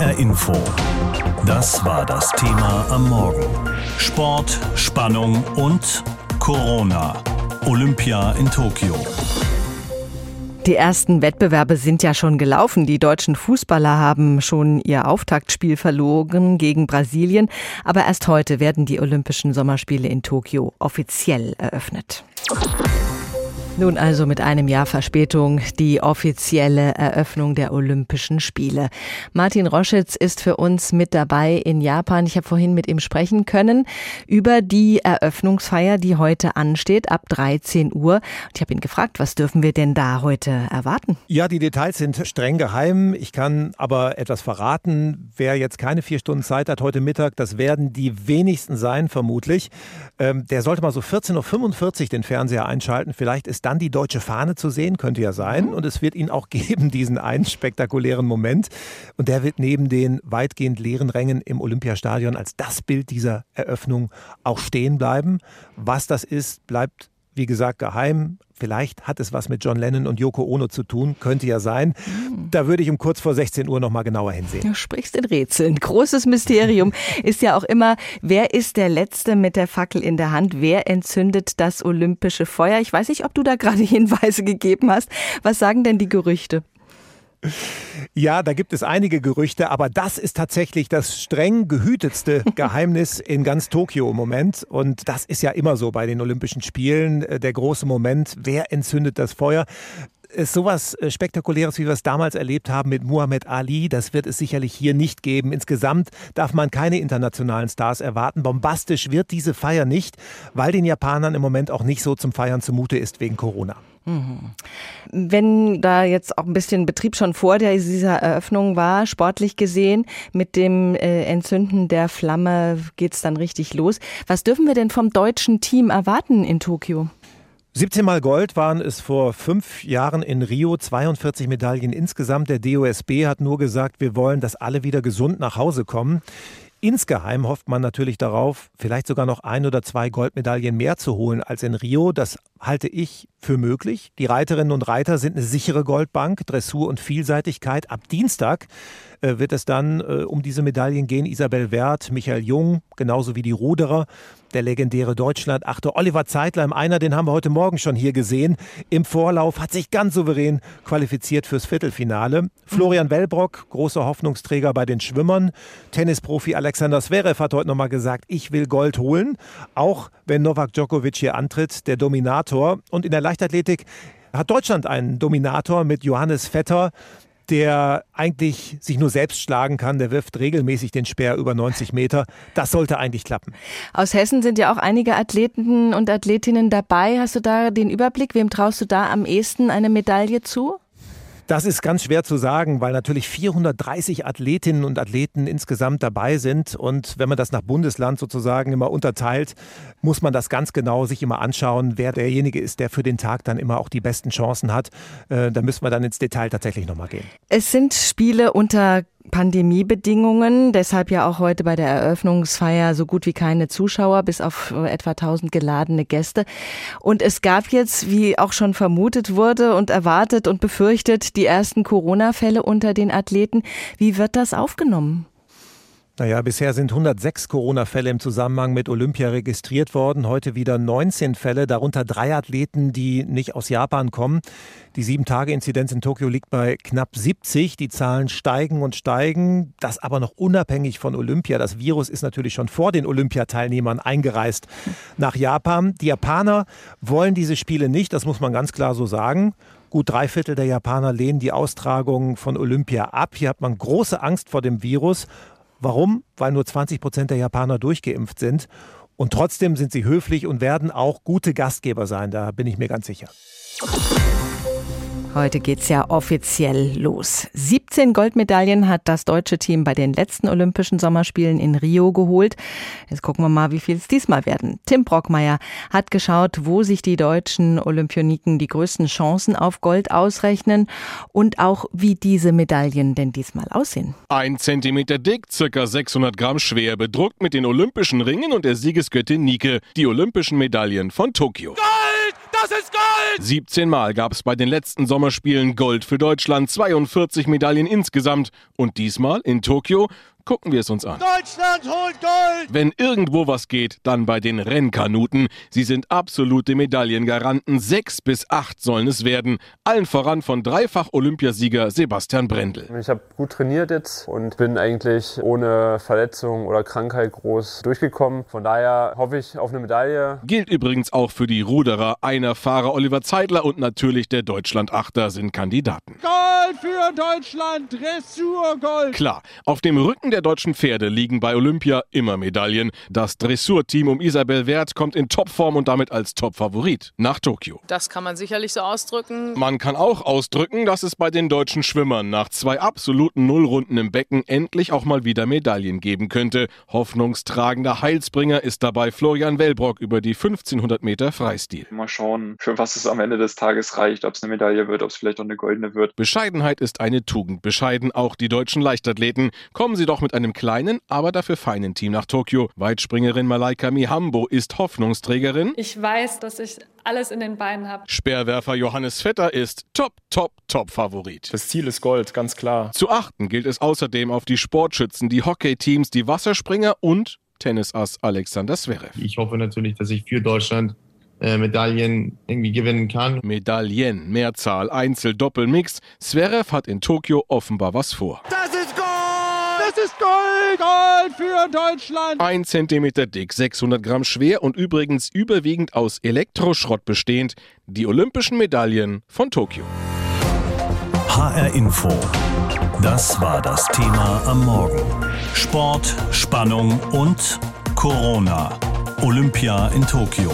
HR Info. Das war das Thema am Morgen. Sport, Spannung und Corona. Olympia in Tokio. Die ersten Wettbewerbe sind ja schon gelaufen. Die deutschen Fußballer haben schon ihr Auftaktspiel verloren gegen Brasilien. Aber erst heute werden die Olympischen Sommerspiele in Tokio offiziell eröffnet. Nun also mit einem Jahr Verspätung die offizielle Eröffnung der Olympischen Spiele. Martin Roschitz ist für uns mit dabei in Japan. Ich habe vorhin mit ihm sprechen können über die Eröffnungsfeier, die heute ansteht, ab 13 Uhr. Und ich habe ihn gefragt, was dürfen wir denn da heute erwarten? Ja, die Details sind streng geheim. Ich kann aber etwas verraten. Wer jetzt keine vier Stunden Zeit hat heute Mittag, das werden die wenigsten sein, vermutlich. Ähm, der sollte mal so 14.45 Uhr den Fernseher einschalten. Vielleicht ist dann die deutsche Fahne zu sehen, könnte ja sein. Mhm. Und es wird ihn auch geben, diesen einen spektakulären Moment. Und der wird neben den weitgehend leeren Rängen im Olympiastadion als das Bild dieser Eröffnung auch stehen bleiben. Was das ist, bleibt wie gesagt, geheim. Vielleicht hat es was mit John Lennon und Yoko Ono zu tun, könnte ja sein. Da würde ich um kurz vor 16 Uhr noch mal genauer hinsehen. Du sprichst in Rätseln. Großes Mysterium ist ja auch immer, wer ist der Letzte mit der Fackel in der Hand? Wer entzündet das olympische Feuer? Ich weiß nicht, ob du da gerade Hinweise gegeben hast. Was sagen denn die Gerüchte? Ja, da gibt es einige Gerüchte, aber das ist tatsächlich das streng gehütetste Geheimnis in ganz Tokio im Moment. Und das ist ja immer so bei den Olympischen Spielen, äh, der große Moment, wer entzündet das Feuer ist sowas äh, Spektakuläres, wie wir es damals erlebt haben mit Muhammad Ali, das wird es sicherlich hier nicht geben. Insgesamt darf man keine internationalen Stars erwarten. Bombastisch wird diese Feier nicht, weil den Japanern im Moment auch nicht so zum Feiern zumute ist wegen Corona. Wenn da jetzt auch ein bisschen Betrieb schon vor dieser Eröffnung war, sportlich gesehen, mit dem äh, Entzünden der Flamme geht es dann richtig los. Was dürfen wir denn vom deutschen Team erwarten in Tokio? 17 Mal Gold waren es vor fünf Jahren in Rio, 42 Medaillen insgesamt. Der DOSB hat nur gesagt, wir wollen, dass alle wieder gesund nach Hause kommen. Insgeheim hofft man natürlich darauf, vielleicht sogar noch ein oder zwei Goldmedaillen mehr zu holen als in Rio. Das halte ich für möglich. Die Reiterinnen und Reiter sind eine sichere Goldbank, Dressur und Vielseitigkeit. Ab Dienstag äh, wird es dann äh, um diese Medaillen gehen. Isabel Wert, Michael Jung, genauso wie die Ruderer. Der legendäre Deutschland-Achter Oliver Zeitler einer, den haben wir heute Morgen schon hier gesehen. Im Vorlauf hat sich ganz souverän qualifiziert fürs Viertelfinale. Florian Wellbrock, großer Hoffnungsträger bei den Schwimmern. Tennisprofi Alexander Zverev hat heute nochmal gesagt, ich will Gold holen. Auch wenn Novak Djokovic hier antritt, der Dominator. Und in der Leichtathletik hat Deutschland einen Dominator mit Johannes Vetter der eigentlich sich nur selbst schlagen kann. Der wirft regelmäßig den Speer über 90 Meter. Das sollte eigentlich klappen. Aus Hessen sind ja auch einige Athleten und Athletinnen dabei. Hast du da den Überblick? Wem traust du da am ehesten eine Medaille zu? Das ist ganz schwer zu sagen, weil natürlich 430 Athletinnen und Athleten insgesamt dabei sind. Und wenn man das nach Bundesland sozusagen immer unterteilt, muss man das ganz genau sich immer anschauen, wer derjenige ist, der für den Tag dann immer auch die besten Chancen hat. Äh, da müssen wir dann ins Detail tatsächlich nochmal gehen. Es sind Spiele unter Pandemiebedingungen, deshalb ja auch heute bei der Eröffnungsfeier so gut wie keine Zuschauer, bis auf etwa 1000 geladene Gäste. Und es gab jetzt, wie auch schon vermutet wurde und erwartet und befürchtet, die ersten Corona-Fälle unter den Athleten. Wie wird das aufgenommen? Naja, bisher sind 106 Corona-Fälle im Zusammenhang mit Olympia registriert worden. Heute wieder 19 Fälle, darunter drei Athleten, die nicht aus Japan kommen. Die Sieben-Tage-Inzidenz in Tokio liegt bei knapp 70. Die Zahlen steigen und steigen. Das aber noch unabhängig von Olympia. Das Virus ist natürlich schon vor den Olympiateilnehmern eingereist nach Japan. Die Japaner wollen diese Spiele nicht, das muss man ganz klar so sagen. Gut drei Viertel der Japaner lehnen die Austragung von Olympia ab. Hier hat man große Angst vor dem Virus. Warum? Weil nur 20 Prozent der Japaner durchgeimpft sind. Und trotzdem sind sie höflich und werden auch gute Gastgeber sein. Da bin ich mir ganz sicher. Heute geht's ja offiziell los. 17 Goldmedaillen hat das deutsche Team bei den letzten Olympischen Sommerspielen in Rio geholt. Jetzt gucken wir mal, wie viel es diesmal werden. Tim Brockmeier hat geschaut, wo sich die deutschen Olympioniken die größten Chancen auf Gold ausrechnen und auch, wie diese Medaillen denn diesmal aussehen. Ein Zentimeter dick, circa 600 Gramm schwer, bedruckt mit den olympischen Ringen und der Siegesgöttin Nike. Die olympischen Medaillen von Tokio. Gold! Das ist Gold! 17 Mal gab es bei den letzten Sommerspielen Gold für Deutschland, 42 Medaillen insgesamt. Und diesmal in Tokio Gucken wir es uns an. Deutschland holt Gold! Wenn irgendwo was geht, dann bei den Rennkanuten. Sie sind absolute Medaillengaranten. Sechs bis acht sollen es werden. Allen voran von Dreifach-Olympiasieger Sebastian Brendel. Ich habe gut trainiert jetzt und bin eigentlich ohne Verletzung oder Krankheit groß durchgekommen. Von daher hoffe ich auf eine Medaille. Gilt übrigens auch für die Ruderer. Einer Fahrer Oliver Zeidler und natürlich der Deutschland-Achter sind Kandidaten. Gold für Deutschland! Dressurgold! Klar, auf dem Rücken der deutschen Pferde liegen bei Olympia immer Medaillen. Das Dressurteam um Isabel Wert kommt in Topform und damit als Topfavorit nach Tokio. Das kann man sicherlich so ausdrücken. Man kann auch ausdrücken, dass es bei den deutschen Schwimmern nach zwei absoluten Nullrunden im Becken endlich auch mal wieder Medaillen geben könnte. Hoffnungstragender Heilsbringer ist dabei Florian Wellbrock über die 1500 Meter Freistil. Mal schauen, für was es am Ende des Tages reicht, ob es eine Medaille wird, ob es vielleicht auch eine goldene wird. Bescheidenheit ist eine Tugend. Bescheiden auch die deutschen Leichtathleten. Kommen sie doch auch mit einem kleinen, aber dafür feinen Team nach Tokio. Weitspringerin Malaika Mihambo ist Hoffnungsträgerin. Ich weiß, dass ich alles in den Beinen habe. Sperrwerfer Johannes Vetter ist Top, Top, Top Favorit. Das Ziel ist Gold, ganz klar. Zu achten gilt es außerdem auf die Sportschützen, die Hockeyteams, die Wasserspringer und Tennisass Alexander Zverev. Ich hoffe natürlich, dass ich für Deutschland äh, Medaillen irgendwie gewinnen kann. Medaillen, Mehrzahl, Einzel, Doppel, Mix. Zverev hat in Tokio offenbar was vor. Das ist Gold! Gold für Deutschland! Ein Zentimeter dick, 600 Gramm schwer und übrigens überwiegend aus Elektroschrott bestehend. Die olympischen Medaillen von Tokio. HR Info. Das war das Thema am Morgen. Sport, Spannung und Corona. Olympia in Tokio.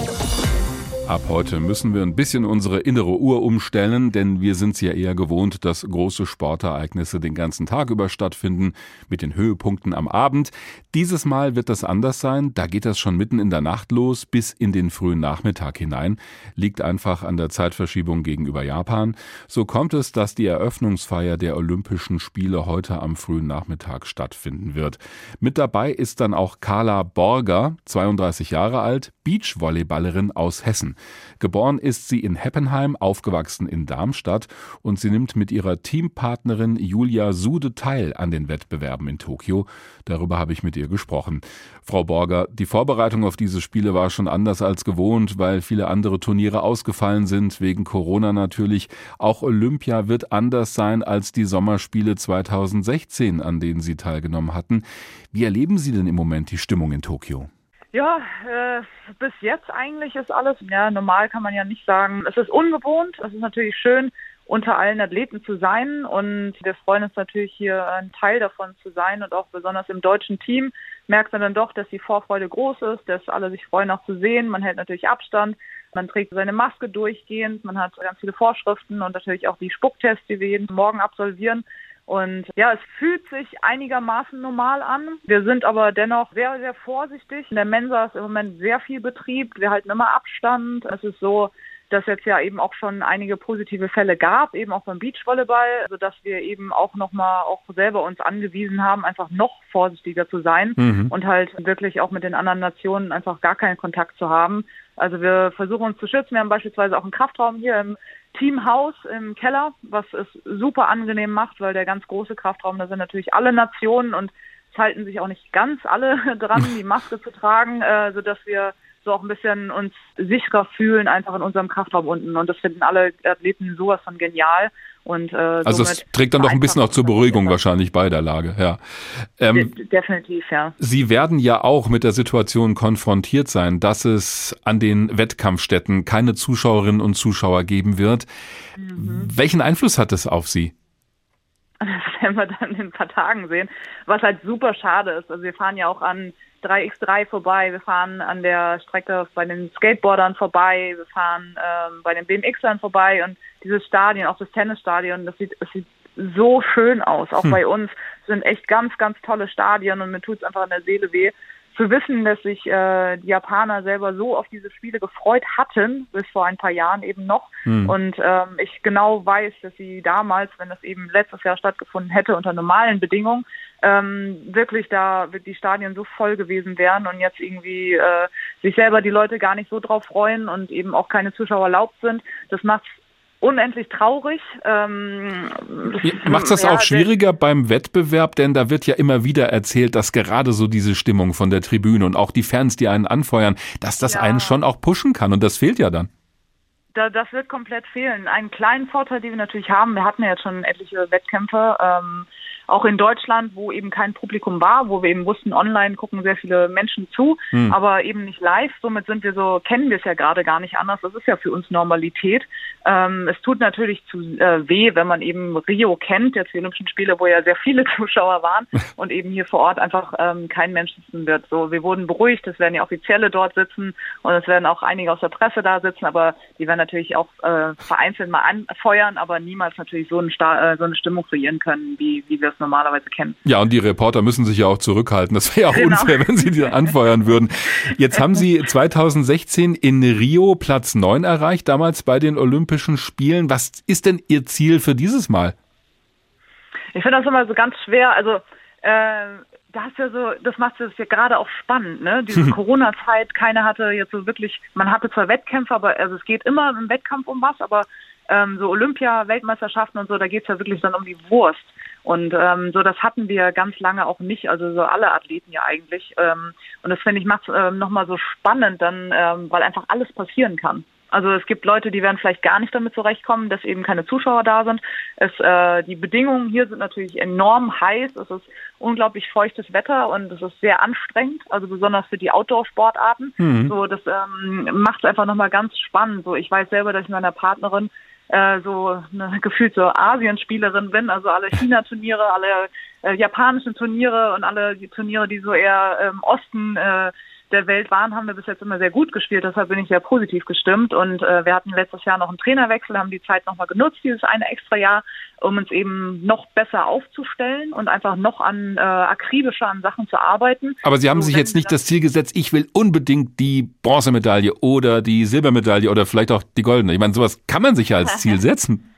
Ab heute müssen wir ein bisschen unsere innere Uhr umstellen, denn wir sind es ja eher gewohnt, dass große Sportereignisse den ganzen Tag über stattfinden, mit den Höhepunkten am Abend. Dieses Mal wird das anders sein. Da geht das schon mitten in der Nacht los, bis in den frühen Nachmittag hinein. Liegt einfach an der Zeitverschiebung gegenüber Japan. So kommt es, dass die Eröffnungsfeier der Olympischen Spiele heute am frühen Nachmittag stattfinden wird. Mit dabei ist dann auch Carla Borger, 32 Jahre alt, Beachvolleyballerin aus Hessen. Geboren ist sie in Heppenheim, aufgewachsen in Darmstadt und sie nimmt mit ihrer Teampartnerin Julia Sude teil an den Wettbewerben in Tokio. Darüber habe ich mit ihr gesprochen. Frau Borger, die Vorbereitung auf diese Spiele war schon anders als gewohnt, weil viele andere Turniere ausgefallen sind, wegen Corona natürlich. Auch Olympia wird anders sein als die Sommerspiele 2016, an denen Sie teilgenommen hatten. Wie erleben Sie denn im Moment die Stimmung in Tokio? Ja, äh, bis jetzt eigentlich ist alles, ja, normal kann man ja nicht sagen. Es ist ungewohnt, es ist natürlich schön, unter allen Athleten zu sein und wir freuen uns natürlich hier ein Teil davon zu sein und auch besonders im deutschen Team merkt man dann doch, dass die Vorfreude groß ist, dass alle sich freuen auch zu sehen. Man hält natürlich Abstand, man trägt seine Maske durchgehend, man hat ganz viele Vorschriften und natürlich auch die Spucktests, die wir jeden Morgen absolvieren. Und ja, es fühlt sich einigermaßen normal an. Wir sind aber dennoch sehr, sehr vorsichtig. In der Mensa ist im Moment sehr viel Betrieb. Wir halten immer Abstand. Es ist so, dass jetzt ja eben auch schon einige positive Fälle gab, eben auch beim Beachvolleyball, sodass wir eben auch nochmal auch selber uns angewiesen haben, einfach noch vorsichtiger zu sein mhm. und halt wirklich auch mit den anderen Nationen einfach gar keinen Kontakt zu haben. Also wir versuchen uns zu schützen. Wir haben beispielsweise auch einen Kraftraum hier im Teamhaus im Keller, was es super angenehm macht, weil der ganz große Kraftraum, da sind natürlich alle Nationen und es halten sich auch nicht ganz alle dran, die Maske zu tragen, äh, sodass wir so auch ein bisschen uns sicherer fühlen, einfach in unserem Kraftraum unten. Und das finden alle Athleten sowas von genial. Und, äh, also es trägt dann doch ein bisschen auch zur Beruhigung wahrscheinlich bei der Lage, ja. Ähm, De definitiv, ja. Sie werden ja auch mit der Situation konfrontiert sein, dass es an den Wettkampfstätten keine Zuschauerinnen und Zuschauer geben wird. Mhm. Welchen Einfluss hat das auf Sie? Das werden wir dann in ein paar Tagen sehen, was halt super schade ist. Also wir fahren ja auch an 3x3 vorbei, wir fahren an der Strecke bei den Skateboardern vorbei, wir fahren ähm, bei den BMXern vorbei und dieses Stadion, auch das Tennisstadion, das sieht, das sieht so schön aus. Auch hm. bei uns sind echt ganz, ganz tolle Stadien und mir tut es einfach in der Seele weh, zu wissen, dass sich äh, die Japaner selber so auf diese Spiele gefreut hatten, bis vor ein paar Jahren eben noch. Hm. Und ähm, ich genau weiß, dass sie damals, wenn das eben letztes Jahr stattgefunden hätte, unter normalen Bedingungen, ähm, wirklich da die Stadien so voll gewesen wären und jetzt irgendwie äh, sich selber die Leute gar nicht so drauf freuen und eben auch keine Zuschauer erlaubt sind. Das macht unendlich traurig. Ähm, Macht das ja, auch schwieriger beim Wettbewerb, denn da wird ja immer wieder erzählt, dass gerade so diese Stimmung von der Tribüne und auch die Fans, die einen anfeuern, dass das ja. einen schon auch pushen kann und das fehlt ja dann. Da, das wird komplett fehlen. Einen kleinen Vorteil, den wir natürlich haben, wir hatten ja jetzt schon etliche Wettkämpfe, ähm, auch in Deutschland, wo eben kein Publikum war, wo wir eben wussten, online gucken sehr viele Menschen zu, hm. aber eben nicht live. Somit sind wir so, kennen wir es ja gerade gar nicht anders. Das ist ja für uns Normalität. Ähm, es tut natürlich zu äh, weh, wenn man eben Rio kennt, jetzt die Olympischen Spiele, wo ja sehr viele Zuschauer waren und eben hier vor Ort einfach ähm, kein Mensch sitzen wird. So, wir wurden beruhigt, es werden ja Offizielle dort sitzen und es werden auch einige aus der Presse da sitzen, aber die werden natürlich auch äh, vereinzelt mal anfeuern, aber niemals natürlich so, ein äh, so eine Stimmung kreieren können, wie, wie wir es normalerweise kennen. Ja, und die Reporter müssen sich ja auch zurückhalten. Das wäre ja auch genau. unfair, wenn sie die anfeuern würden. Jetzt haben Sie 2016 in Rio Platz 9 erreicht, damals bei den Olympischen Spielen. Was ist denn Ihr Ziel für dieses Mal? Ich finde das immer so ganz schwer. Also äh, das ja so, das macht es ja gerade auch spannend, ne? Diese Corona-Zeit, keiner hatte jetzt so wirklich, man hatte zwar Wettkämpfe, aber also es geht immer im Wettkampf um was, aber ähm, so Olympia, Weltmeisterschaften und so, da geht es ja wirklich dann um die Wurst. Und ähm, so, das hatten wir ganz lange auch nicht, also so alle Athleten ja eigentlich. Ähm, und das finde ich macht es ähm, nochmal so spannend, dann, ähm, weil einfach alles passieren kann. Also es gibt Leute, die werden vielleicht gar nicht damit zurechtkommen, dass eben keine Zuschauer da sind. Es, äh, die Bedingungen hier sind natürlich enorm heiß. Es ist unglaublich feuchtes Wetter und es ist sehr anstrengend, also besonders für die Outdoor-Sportarten. Mhm. So, das ähm, macht es einfach nochmal ganz spannend. So, ich weiß selber, dass ich meiner Partnerin äh, so eine gefühlt so Asienspielerin bin, also alle China-Turniere, alle äh, japanischen Turniere und alle die Turniere, die so eher im Osten äh, der Welt waren, haben wir bis jetzt immer sehr gut gespielt. Deshalb bin ich sehr positiv gestimmt. Und äh, wir hatten letztes Jahr noch einen Trainerwechsel, haben die Zeit nochmal genutzt, dieses eine extra Jahr, um uns eben noch besser aufzustellen und einfach noch an äh, akribischer an Sachen zu arbeiten. Aber Sie haben so, sich jetzt nicht das Ziel gesetzt, ich will unbedingt die Bronzemedaille oder die Silbermedaille oder vielleicht auch die goldene. Ich meine, sowas kann man sich ja als Ziel setzen.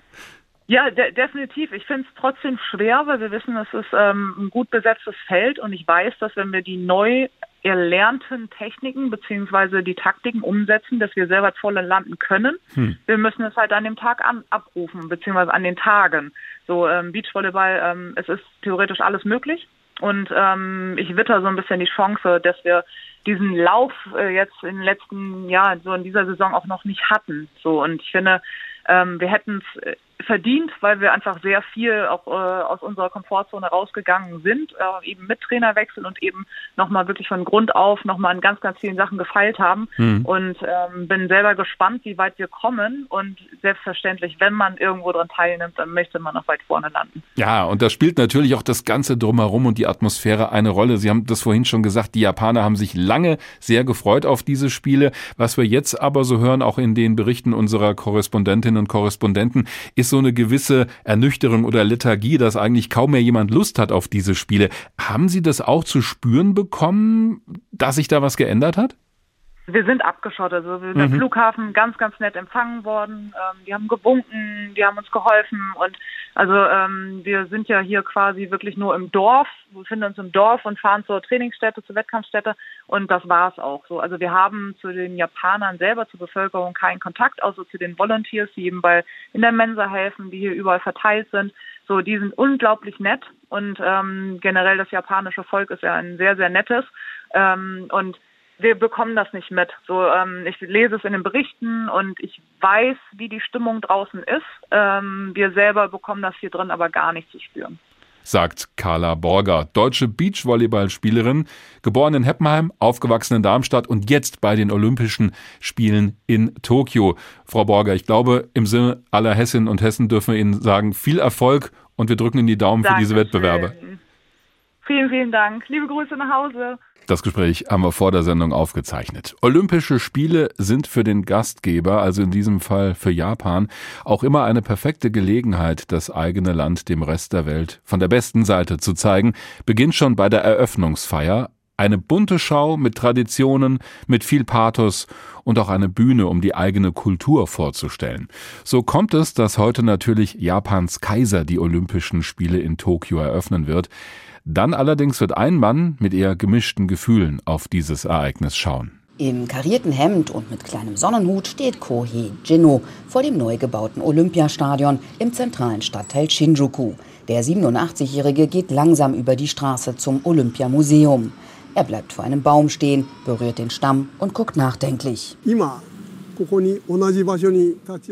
Ja, de definitiv. Ich finde es trotzdem schwer, weil wir wissen, es ist ähm, ein gut besetztes Feld und ich weiß, dass wenn wir die neu erlernten Techniken beziehungsweise die Taktiken umsetzen, dass wir selber voll landen können. Hm. Wir müssen es halt an dem Tag an, abrufen, beziehungsweise an den Tagen. So ähm, Beachvolleyball, ähm, es ist theoretisch alles möglich. Und ähm, ich witter so ein bisschen die Chance, dass wir diesen Lauf äh, jetzt in den letzten Jahren, so in dieser Saison auch noch nicht hatten. So und ich finde, ähm, wir hätten es äh, verdient, weil wir einfach sehr viel auch äh, aus unserer Komfortzone rausgegangen sind, äh, eben mit Trainerwechsel und eben nochmal wirklich von Grund auf nochmal an ganz, ganz vielen Sachen gefeilt haben. Mhm. Und ähm, bin selber gespannt, wie weit wir kommen. Und selbstverständlich, wenn man irgendwo dran teilnimmt, dann möchte man noch weit vorne landen. Ja, und da spielt natürlich auch das Ganze drumherum und die Atmosphäre eine Rolle. Sie haben das vorhin schon gesagt, die Japaner haben sich lange sehr gefreut auf diese Spiele. Was wir jetzt aber so hören, auch in den Berichten unserer Korrespondentinnen und Korrespondenten, ist so eine gewisse Ernüchterung oder Lethargie, dass eigentlich kaum mehr jemand Lust hat auf diese Spiele. Haben Sie das auch zu spüren bekommen, dass sich da was geändert hat? Wir sind abgeschottet. Also wir sind mhm. am Flughafen ganz, ganz nett empfangen worden. Ähm, die haben gewunken, die haben uns geholfen und also ähm, wir sind ja hier quasi wirklich nur im Dorf. Wir befinden uns im Dorf und fahren zur Trainingsstätte, zur Wettkampfstätte und das war es auch so. Also wir haben zu den Japanern selber, zur Bevölkerung keinen Kontakt, außer zu den Volunteers, die eben bei in der Mensa helfen, die hier überall verteilt sind. So, die sind unglaublich nett und ähm, generell das japanische Volk ist ja ein sehr, sehr nettes. Ähm, und wir bekommen das nicht mit. So, ähm, ich lese es in den Berichten und ich weiß, wie die Stimmung draußen ist. Ähm, wir selber bekommen das hier drin aber gar nicht zu spüren. Sagt Carla Borger, deutsche Beachvolleyballspielerin, geboren in Heppenheim, aufgewachsen in Darmstadt und jetzt bei den Olympischen Spielen in Tokio. Frau Borger, ich glaube, im Sinne aller Hessinnen und Hessen dürfen wir Ihnen sagen, viel Erfolg und wir drücken Ihnen die Daumen Dankeschön. für diese Wettbewerbe. Vielen, vielen Dank. Liebe Grüße nach Hause. Das Gespräch haben wir vor der Sendung aufgezeichnet. Olympische Spiele sind für den Gastgeber, also in diesem Fall für Japan, auch immer eine perfekte Gelegenheit, das eigene Land dem Rest der Welt von der besten Seite zu zeigen. Beginnt schon bei der Eröffnungsfeier. Eine bunte Schau mit Traditionen, mit viel Pathos und auch eine Bühne, um die eigene Kultur vorzustellen. So kommt es, dass heute natürlich Japans Kaiser die Olympischen Spiele in Tokio eröffnen wird. Dann allerdings wird ein Mann mit eher gemischten Gefühlen auf dieses Ereignis schauen. Im karierten Hemd und mit kleinem Sonnenhut steht Kohei Jinno vor dem neu gebauten Olympiastadion im zentralen Stadtteil Shinjuku. Der 87-Jährige geht langsam über die Straße zum Olympiamuseum. Er bleibt vor einem Baum stehen, berührt den Stamm und guckt nachdenklich.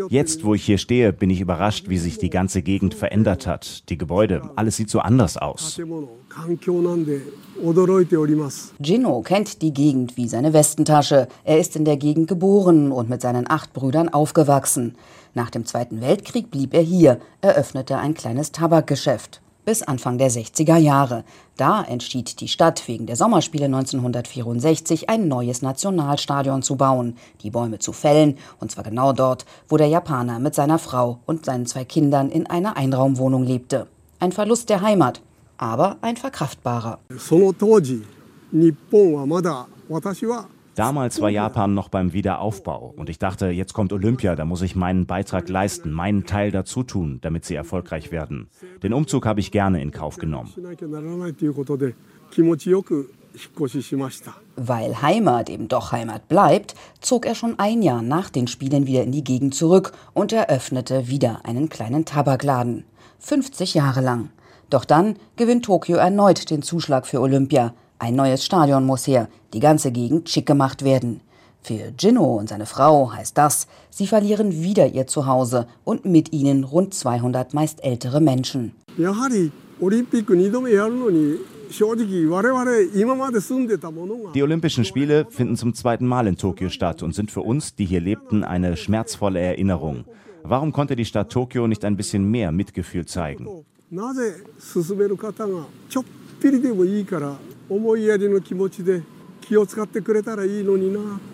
Jetzt, wo ich hier stehe, bin ich überrascht, wie sich die ganze Gegend verändert hat. Die Gebäude, alles sieht so anders aus. Gino kennt die Gegend wie seine Westentasche. Er ist in der Gegend geboren und mit seinen acht Brüdern aufgewachsen. Nach dem Zweiten Weltkrieg blieb er hier, eröffnete ein kleines Tabakgeschäft bis Anfang der 60er Jahre. Da entschied die Stadt wegen der Sommerspiele 1964 ein neues Nationalstadion zu bauen, die Bäume zu fällen, und zwar genau dort, wo der Japaner mit seiner Frau und seinen zwei Kindern in einer Einraumwohnung lebte. Ein Verlust der Heimat, aber ein verkraftbarer. Damals war Japan noch beim Wiederaufbau und ich dachte, jetzt kommt Olympia, da muss ich meinen Beitrag leisten, meinen Teil dazu tun, damit sie erfolgreich werden. Den Umzug habe ich gerne in Kauf genommen. Weil Heimat eben doch Heimat bleibt, zog er schon ein Jahr nach den Spielen wieder in die Gegend zurück und eröffnete wieder einen kleinen Tabakladen. 50 Jahre lang. Doch dann gewinnt Tokio erneut den Zuschlag für Olympia. Ein neues Stadion muss her, die ganze Gegend schick gemacht werden. Für Gino und seine Frau heißt das, sie verlieren wieder ihr Zuhause und mit ihnen rund 200 meist ältere Menschen. Die Olympischen Spiele finden zum zweiten Mal in Tokio statt und sind für uns, die hier lebten, eine schmerzvolle Erinnerung. Warum konnte die Stadt Tokio nicht ein bisschen mehr Mitgefühl zeigen?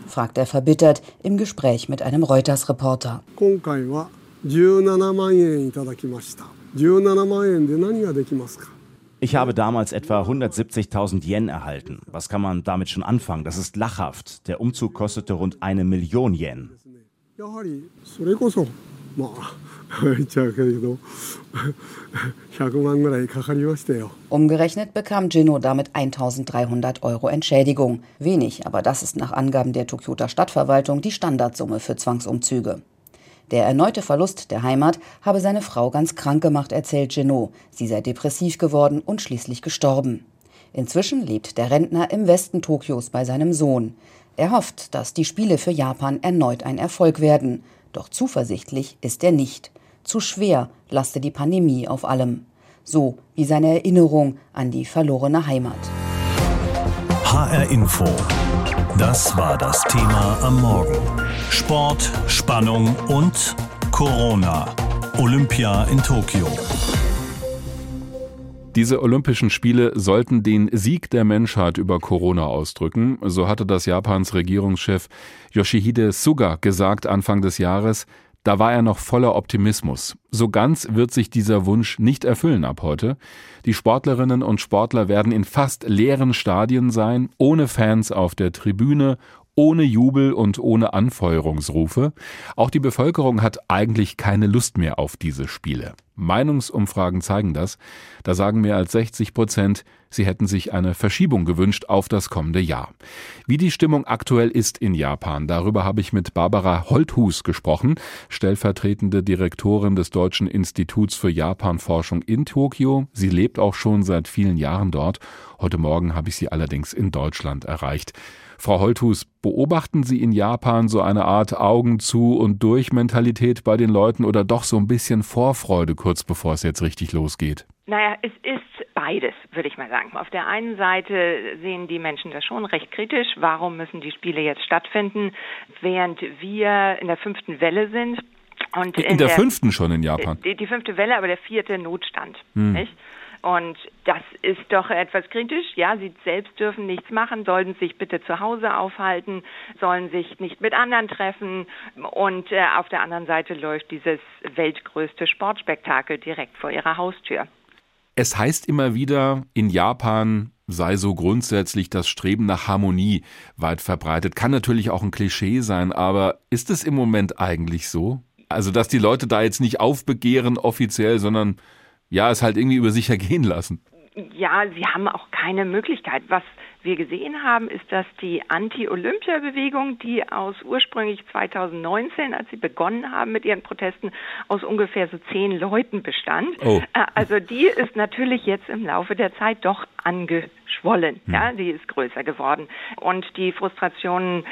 Fragt er verbittert im Gespräch mit einem Reuters-Reporter. Ich habe damals etwa 170.000 Yen erhalten. Was kann man damit schon anfangen? Das ist lachhaft. Der Umzug kostete rund eine Million Yen. Umgerechnet bekam Gino damit 1300 Euro Entschädigung. Wenig, aber das ist nach Angaben der Tokioter Stadtverwaltung die Standardsumme für Zwangsumzüge. Der erneute Verlust der Heimat habe seine Frau ganz krank gemacht, erzählt Gino. Sie sei depressiv geworden und schließlich gestorben. Inzwischen lebt der Rentner im Westen Tokios bei seinem Sohn. Er hofft, dass die Spiele für Japan erneut ein Erfolg werden. Doch zuversichtlich ist er nicht. Zu schwer laste die Pandemie auf allem. So wie seine Erinnerung an die verlorene Heimat. HR Info. Das war das Thema am Morgen. Sport, Spannung und Corona. Olympia in Tokio. Diese Olympischen Spiele sollten den Sieg der Menschheit über Corona ausdrücken. So hatte das Japans Regierungschef Yoshihide Suga gesagt Anfang des Jahres. Da war er noch voller Optimismus. So ganz wird sich dieser Wunsch nicht erfüllen ab heute. Die Sportlerinnen und Sportler werden in fast leeren Stadien sein, ohne Fans auf der Tribüne, ohne Jubel und ohne Anfeuerungsrufe. Auch die Bevölkerung hat eigentlich keine Lust mehr auf diese Spiele. Meinungsumfragen zeigen das. Da sagen mehr als 60 Prozent, sie hätten sich eine Verschiebung gewünscht auf das kommende Jahr. Wie die Stimmung aktuell ist in Japan, darüber habe ich mit Barbara Holthus gesprochen, stellvertretende Direktorin des Deutschen Instituts für Japanforschung in Tokio. Sie lebt auch schon seit vielen Jahren dort. Heute Morgen habe ich sie allerdings in Deutschland erreicht. Frau Holthus, beobachten Sie in Japan so eine Art Augen zu und durch Mentalität bei den Leuten oder doch so ein bisschen Vorfreude kurz bevor es jetzt richtig losgeht? Naja, es ist beides, würde ich mal sagen. Auf der einen Seite sehen die Menschen das schon recht kritisch. Warum müssen die Spiele jetzt stattfinden, während wir in der fünften Welle sind? Und in, in der, der, fünften schon in Japan? Die, die, fünfte Welle, aber der vierte Notstand. Hm. Nicht? Und das ist doch etwas kritisch. Ja, sie selbst dürfen nichts machen, sollen sich bitte zu Hause aufhalten, sollen sich nicht mit anderen treffen. Und äh, auf der anderen Seite läuft dieses weltgrößte Sportspektakel direkt vor ihrer Haustür. Es heißt immer wieder, in Japan sei so grundsätzlich das Streben nach Harmonie weit verbreitet. Kann natürlich auch ein Klischee sein, aber ist es im Moment eigentlich so? Also, dass die Leute da jetzt nicht aufbegehren offiziell, sondern ja, es halt irgendwie über sich ergehen lassen. ja, sie haben auch keine Möglichkeit. Was wir gesehen haben, ist, dass die Anti-Olympia-Bewegung, die aus ursprünglich 2019, als sie begonnen haben mit ihren Protesten, aus ungefähr so zehn Leuten bestand. Oh. Äh, also die ist natürlich jetzt im Laufe der Zeit doch angeschwollen. Hm. Ja, die ist größer geworden. Und die Frustrationen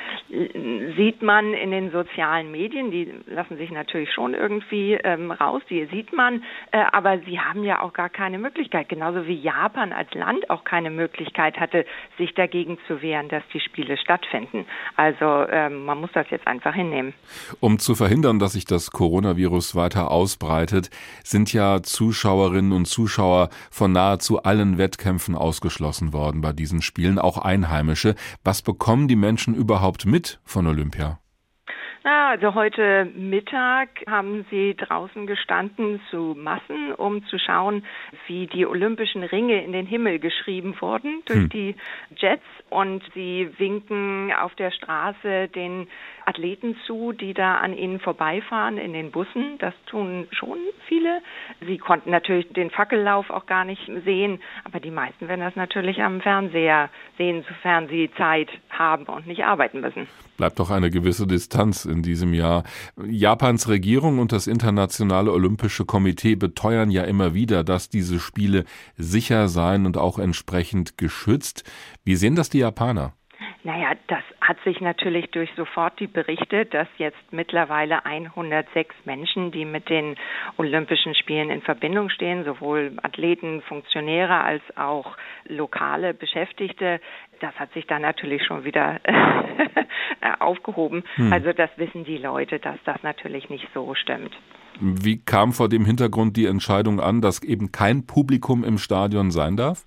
sieht man in den sozialen Medien. Die lassen sich natürlich schon irgendwie ähm, raus. Die sieht man. Äh, aber sie haben ja auch gar keine Möglichkeit. Genauso wie Japan als Land auch keine Möglichkeit hatte, sich dagegen zu wehren, dass die Spiele stattfinden. Also ähm, man muss das jetzt einfach hinnehmen. Um zu verhindern, dass sich das Coronavirus weiter ausbreitet, sind ja Zuschauerinnen und Zuschauer von nahezu allen Wettkämpfen ausgeschlossen worden bei diesen Spielen, auch Einheimische. Was bekommen die Menschen überhaupt mit von Olympia? Na, also heute Mittag haben sie draußen gestanden zu Massen, um zu schauen, wie die olympischen Ringe in den Himmel geschrieben wurden durch hm. die Jets und sie winken auf der Straße den Athleten zu, die da an ihnen vorbeifahren in den Bussen. Das tun schon viele. Sie konnten natürlich den Fackellauf auch gar nicht sehen, aber die meisten werden das natürlich am Fernseher sehen, sofern sie Zeit haben und nicht arbeiten müssen. Bleibt doch eine gewisse Distanz in diesem Jahr. Japans Regierung und das Internationale Olympische Komitee beteuern ja immer wieder, dass diese Spiele sicher seien und auch entsprechend geschützt. Wie sehen das die Japaner? Naja, das hat sich natürlich durch sofort die Berichte, dass jetzt mittlerweile 106 Menschen, die mit den Olympischen Spielen in Verbindung stehen, sowohl Athleten, Funktionäre als auch lokale Beschäftigte, das hat sich dann natürlich schon wieder aufgehoben. Hm. Also das wissen die Leute, dass das natürlich nicht so stimmt. Wie kam vor dem Hintergrund die Entscheidung an, dass eben kein Publikum im Stadion sein darf?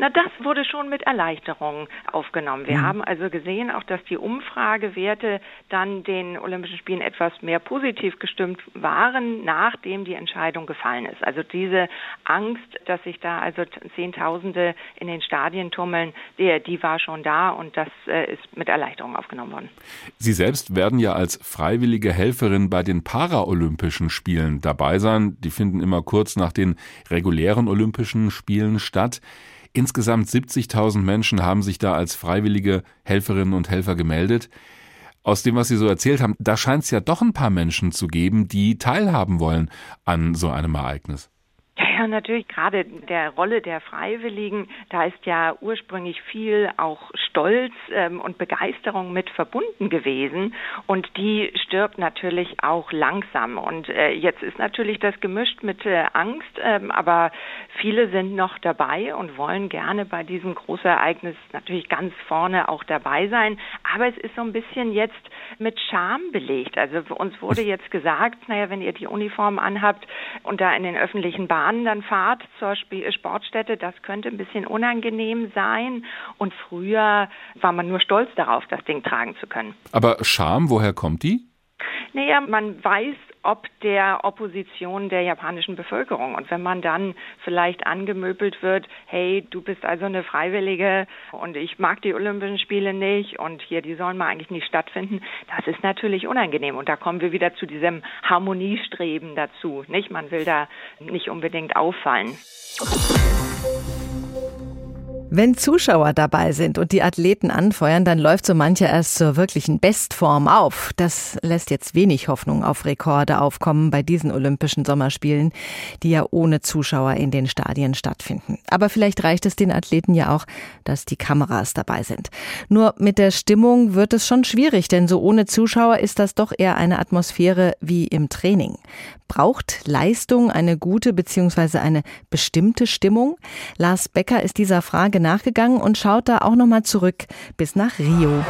Na, das wurde schon mit Erleichterung aufgenommen. Wir mhm. haben also gesehen, auch dass die Umfragewerte dann den Olympischen Spielen etwas mehr positiv gestimmt waren, nachdem die Entscheidung gefallen ist. Also diese Angst, dass sich da also Zehntausende in den Stadien tummeln, die, die war schon da und das äh, ist mit Erleichterung aufgenommen worden. Sie selbst werden ja als freiwillige Helferin bei den Paralympischen Spielen dabei sein. Die finden immer kurz nach den regulären Olympischen Spielen statt. Insgesamt 70.000 Menschen haben sich da als freiwillige Helferinnen und Helfer gemeldet. Aus dem, was Sie so erzählt haben, da scheint es ja doch ein paar Menschen zu geben, die teilhaben wollen an so einem Ereignis. Ja, natürlich gerade der Rolle der Freiwilligen, da ist ja ursprünglich viel auch Stolz ähm, und Begeisterung mit verbunden gewesen. Und die stirbt natürlich auch langsam. Und äh, jetzt ist natürlich das gemischt mit äh, Angst, ähm, aber viele sind noch dabei und wollen gerne bei diesem Großereignis natürlich ganz vorne auch dabei sein, aber es ist so ein bisschen jetzt mit Scham belegt. Also uns wurde jetzt gesagt, naja, wenn ihr die Uniform anhabt und da in den öffentlichen Bahnen dann fahrt zur Sportstätte, das könnte ein bisschen unangenehm sein. Und früher war man nur stolz darauf, das Ding tragen zu können. Aber Scham, woher kommt die? Naja, man weiß ob der Opposition der japanischen Bevölkerung. Und wenn man dann vielleicht angemöbelt wird, hey, du bist also eine Freiwillige und ich mag die Olympischen Spiele nicht und hier, die sollen mal eigentlich nicht stattfinden, das ist natürlich unangenehm. Und da kommen wir wieder zu diesem Harmoniestreben dazu, nicht? Man will da nicht unbedingt auffallen. Wenn Zuschauer dabei sind und die Athleten anfeuern, dann läuft so mancher erst zur wirklichen Bestform auf. Das lässt jetzt wenig Hoffnung auf Rekorde aufkommen bei diesen Olympischen Sommerspielen, die ja ohne Zuschauer in den Stadien stattfinden. Aber vielleicht reicht es den Athleten ja auch, dass die Kameras dabei sind. Nur mit der Stimmung wird es schon schwierig, denn so ohne Zuschauer ist das doch eher eine Atmosphäre wie im Training. Braucht Leistung eine gute bzw. eine bestimmte Stimmung? Lars Becker ist dieser Frage nachgegangen und schaut da auch nochmal zurück bis nach Rio.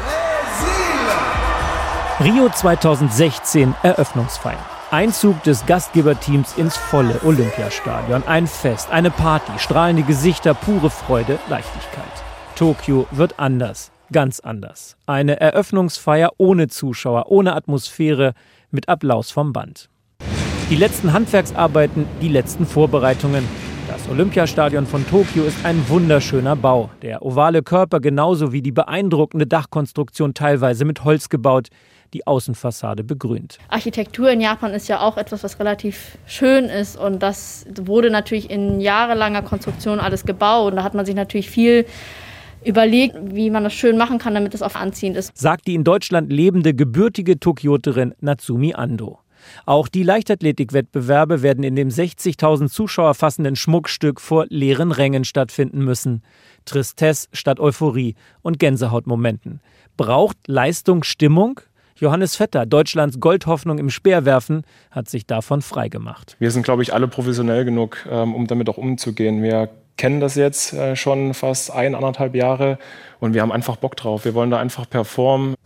Rio 2016 Eröffnungsfeier. Einzug des Gastgeberteams ins volle Olympiastadion. Ein Fest, eine Party, strahlende Gesichter, pure Freude, Leichtigkeit. Tokio wird anders, ganz anders. Eine Eröffnungsfeier ohne Zuschauer, ohne Atmosphäre, mit Applaus vom Band. Die letzten Handwerksarbeiten, die letzten Vorbereitungen. Das Olympiastadion von Tokio ist ein wunderschöner Bau. Der ovale Körper genauso wie die beeindruckende Dachkonstruktion teilweise mit Holz gebaut. die Außenfassade begrünt. Architektur in Japan ist ja auch etwas, was relativ schön ist und das wurde natürlich in jahrelanger Konstruktion alles gebaut und da hat man sich natürlich viel überlegt, wie man das schön machen kann, damit es auch anziehend ist. Sagt die in Deutschland lebende gebürtige Tokioterin Natsumi Ando. Auch die Leichtathletikwettbewerbe werden in dem 60.000 Zuschauer fassenden Schmuckstück vor leeren Rängen stattfinden müssen. Tristesse statt Euphorie und Gänsehautmomenten. Braucht Leistung Stimmung? Johannes Vetter, Deutschlands Goldhoffnung im Speerwerfen, hat sich davon freigemacht. Wir sind, glaube ich, alle professionell genug, ähm, um damit auch umzugehen. Wir kennen das jetzt äh, schon fast ein, anderthalb Jahre und wir haben einfach Bock drauf. Wir wollen da einfach performen.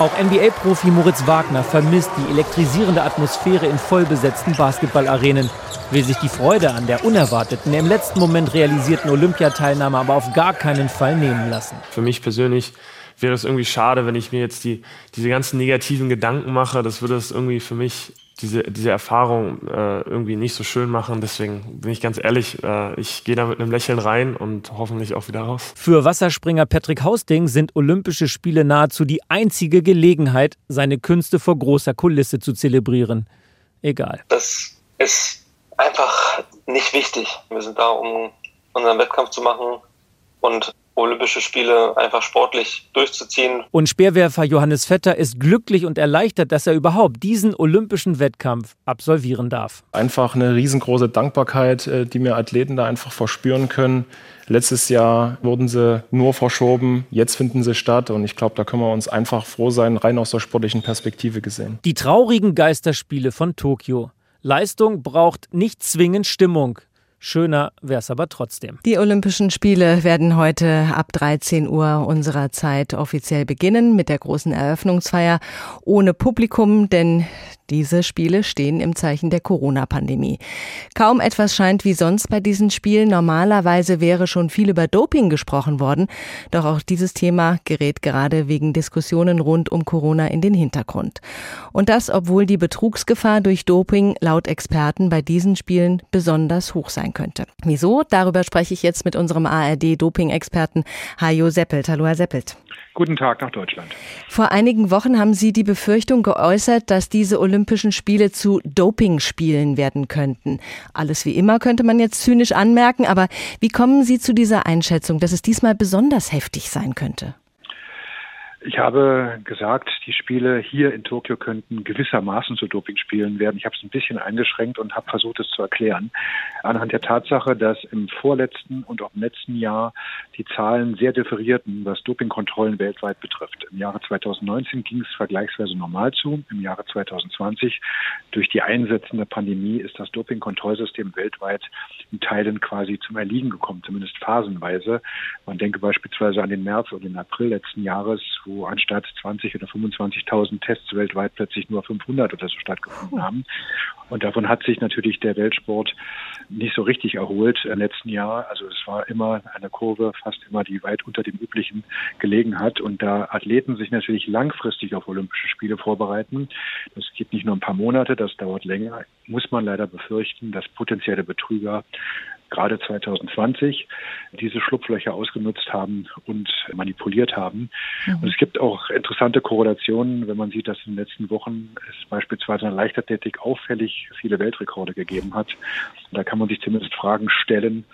Auch NBA-Profi Moritz Wagner vermisst die elektrisierende Atmosphäre in vollbesetzten Basketballarenen, will sich die Freude an der unerwarteten, im letzten Moment realisierten Olympiateilnahme aber auf gar keinen Fall nehmen lassen. Für mich persönlich wäre es irgendwie schade, wenn ich mir jetzt die, diese ganzen negativen Gedanken mache. Das würde es irgendwie für mich diese, diese Erfahrung äh, irgendwie nicht so schön machen. Deswegen bin ich ganz ehrlich, äh, ich gehe da mit einem Lächeln rein und hoffentlich auch wieder raus. Für Wasserspringer Patrick Hausting sind Olympische Spiele nahezu die einzige Gelegenheit, seine Künste vor großer Kulisse zu zelebrieren. Egal. Das ist einfach nicht wichtig. Wir sind da, um unseren Wettkampf zu machen und Olympische Spiele einfach sportlich durchzuziehen. Und Speerwerfer Johannes Vetter ist glücklich und erleichtert, dass er überhaupt diesen olympischen Wettkampf absolvieren darf. Einfach eine riesengroße Dankbarkeit, äh, die mir Athleten da einfach verspüren können. Letztes Jahr wurden sie nur verschoben, jetzt finden sie statt und ich glaube, da können wir uns einfach froh sein, rein aus der sportlichen Perspektive gesehen. Die traurigen Geisterspiele von Tokio. Leistung braucht nicht zwingend Stimmung. Schöner wäre es aber trotzdem. Die Olympischen Spiele werden heute ab 13 Uhr unserer Zeit offiziell beginnen mit der großen Eröffnungsfeier ohne Publikum, denn diese Spiele stehen im Zeichen der Corona-Pandemie. Kaum etwas scheint wie sonst bei diesen Spielen. Normalerweise wäre schon viel über Doping gesprochen worden. Doch auch dieses Thema gerät gerade wegen Diskussionen rund um Corona in den Hintergrund. Und das, obwohl die Betrugsgefahr durch Doping laut Experten bei diesen Spielen besonders hoch sein könnte. Wieso? Darüber spreche ich jetzt mit unserem ARD-Doping-Experten Hajo Seppelt. Hallo, Herr Seppelt. Guten Tag nach Deutschland. Vor einigen Wochen haben Sie die Befürchtung geäußert, dass diese Olympischen Spiele zu Dopingspielen werden könnten. Alles wie immer könnte man jetzt zynisch anmerken, aber wie kommen Sie zu dieser Einschätzung, dass es diesmal besonders heftig sein könnte? Ich habe gesagt, die Spiele hier in Tokio könnten gewissermaßen zu Dopingspielen werden. Ich habe es ein bisschen eingeschränkt und habe versucht, es zu erklären. Anhand der Tatsache, dass im vorletzten und auch im letzten Jahr die Zahlen sehr differierten, was Dopingkontrollen weltweit betrifft. Im Jahre 2019 ging es vergleichsweise normal zu. Im Jahre 2020 durch die einsetzende Pandemie ist das Dopingkontrollsystem weltweit in Teilen quasi zum Erliegen gekommen, zumindest phasenweise. Man denke beispielsweise an den März oder den April letzten Jahres, wo wo anstatt 20 oder 25.000 Tests weltweit plötzlich nur 500 oder so stattgefunden haben. Und davon hat sich natürlich der Weltsport nicht so richtig erholt im letzten Jahr. Also es war immer eine Kurve, fast immer, die weit unter dem üblichen gelegen hat. Und da Athleten sich natürlich langfristig auf Olympische Spiele vorbereiten, das geht nicht nur ein paar Monate, das dauert länger, muss man leider befürchten, dass potenzielle Betrüger gerade 2020 diese Schlupflöcher ausgenutzt haben und manipuliert haben. Mhm. Und es gibt auch interessante Korrelationen, wenn man sieht, dass in den letzten Wochen es beispielsweise in der Leichtathletik auffällig viele Weltrekorde gegeben hat. Da kann man sich zumindest Fragen stellen,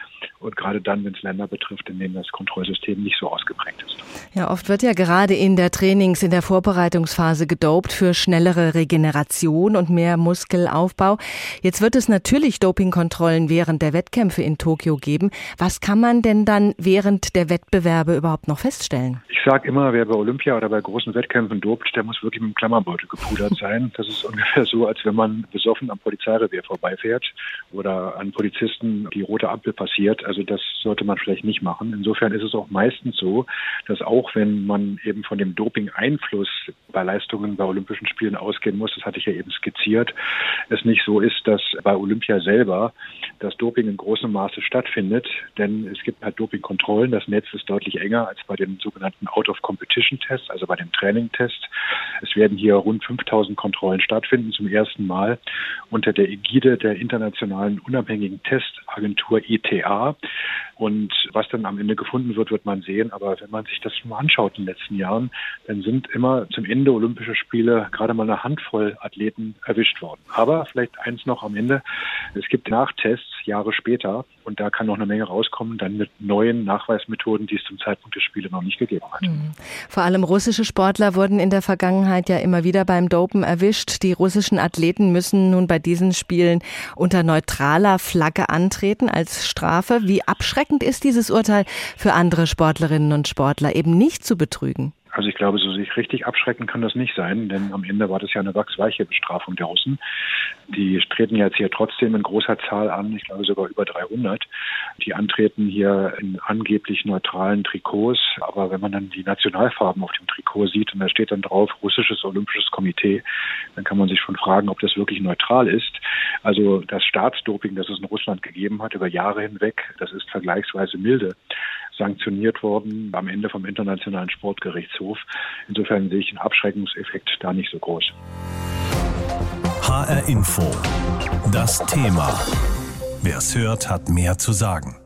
und gerade dann, wenn es Länder betrifft, in denen das Kontrollsystem nicht so ausgeprägt ist. Ja, oft wird ja gerade in der Trainings-, in der Vorbereitungsphase gedopt für schnellere Regeneration und mehr Muskelaufbau. Jetzt wird es natürlich Dopingkontrollen während der Wettkämpfe in Tokio geben. Was kann man denn dann während der Wettbewerbe überhaupt noch feststellen? Ich sage immer, wer bei Olympia oder bei großen Wettkämpfen dopt, der muss wirklich mit dem Klammerbeutel gepudert sein. Das ist ungefähr so, als wenn man besoffen am Polizeirevier vorbeifährt oder an Polizisten die rote Ampel passiert. Also das sollte man vielleicht nicht machen. Insofern ist es auch meistens so, dass auch wenn man eben von dem Doping-Einfluss bei Leistungen bei Olympischen Spielen ausgehen muss, das hatte ich ja eben skizziert, es nicht so ist, dass bei Olympia selber das Doping in großem Maße stattfindet, denn es gibt halt Dopingkontrollen. Das Netz ist deutlich enger als bei den sogenannten Out-of-Competition-Tests, also bei dem Training-Test. Es werden hier rund 5000 Kontrollen stattfinden, zum ersten Mal unter der Ägide der internationalen unabhängigen Testagentur ETA. Und was dann am Ende gefunden wird, wird man sehen. Aber wenn man sich das mal anschaut in den letzten Jahren, dann sind immer zum Ende Olympische Spiele gerade mal eine Handvoll Athleten erwischt worden. Aber vielleicht eins noch am Ende. Es gibt Nachtests Jahre später und da kann noch eine Menge rauskommen, dann mit neuen Nachweismethoden, die es zum Zeitpunkt des Spiele noch nicht gegeben hat. Mhm. Vor allem russische Sportler wurden in der Vergangenheit ja immer wieder beim Dopen erwischt. Die russischen Athleten müssen nun bei diesen Spielen unter neutraler Flagge antreten als Strafe. Wie abschreckend ist dieses Urteil für andere Sportlerinnen und Sportler, eben nicht zu betrügen? Also ich glaube, so sich richtig abschrecken kann das nicht sein, denn am Ende war das ja eine wachsweiche Bestrafung der Russen. Die treten jetzt hier trotzdem in großer Zahl an, ich glaube sogar über 300. Die antreten hier in angeblich neutralen Trikots, aber wenn man dann die Nationalfarben auf dem Trikot sieht und da steht dann drauf Russisches Olympisches Komitee, dann kann man sich schon fragen, ob das wirklich neutral ist. Also das Staatsdoping, das es in Russland gegeben hat über Jahre hinweg, das ist vergleichsweise milde sanktioniert worden, am Ende vom Internationalen Sportgerichtshof. Insofern sehe ich den Abschreckungseffekt da nicht so groß. HR Info. Das Thema. Wer es hört, hat mehr zu sagen.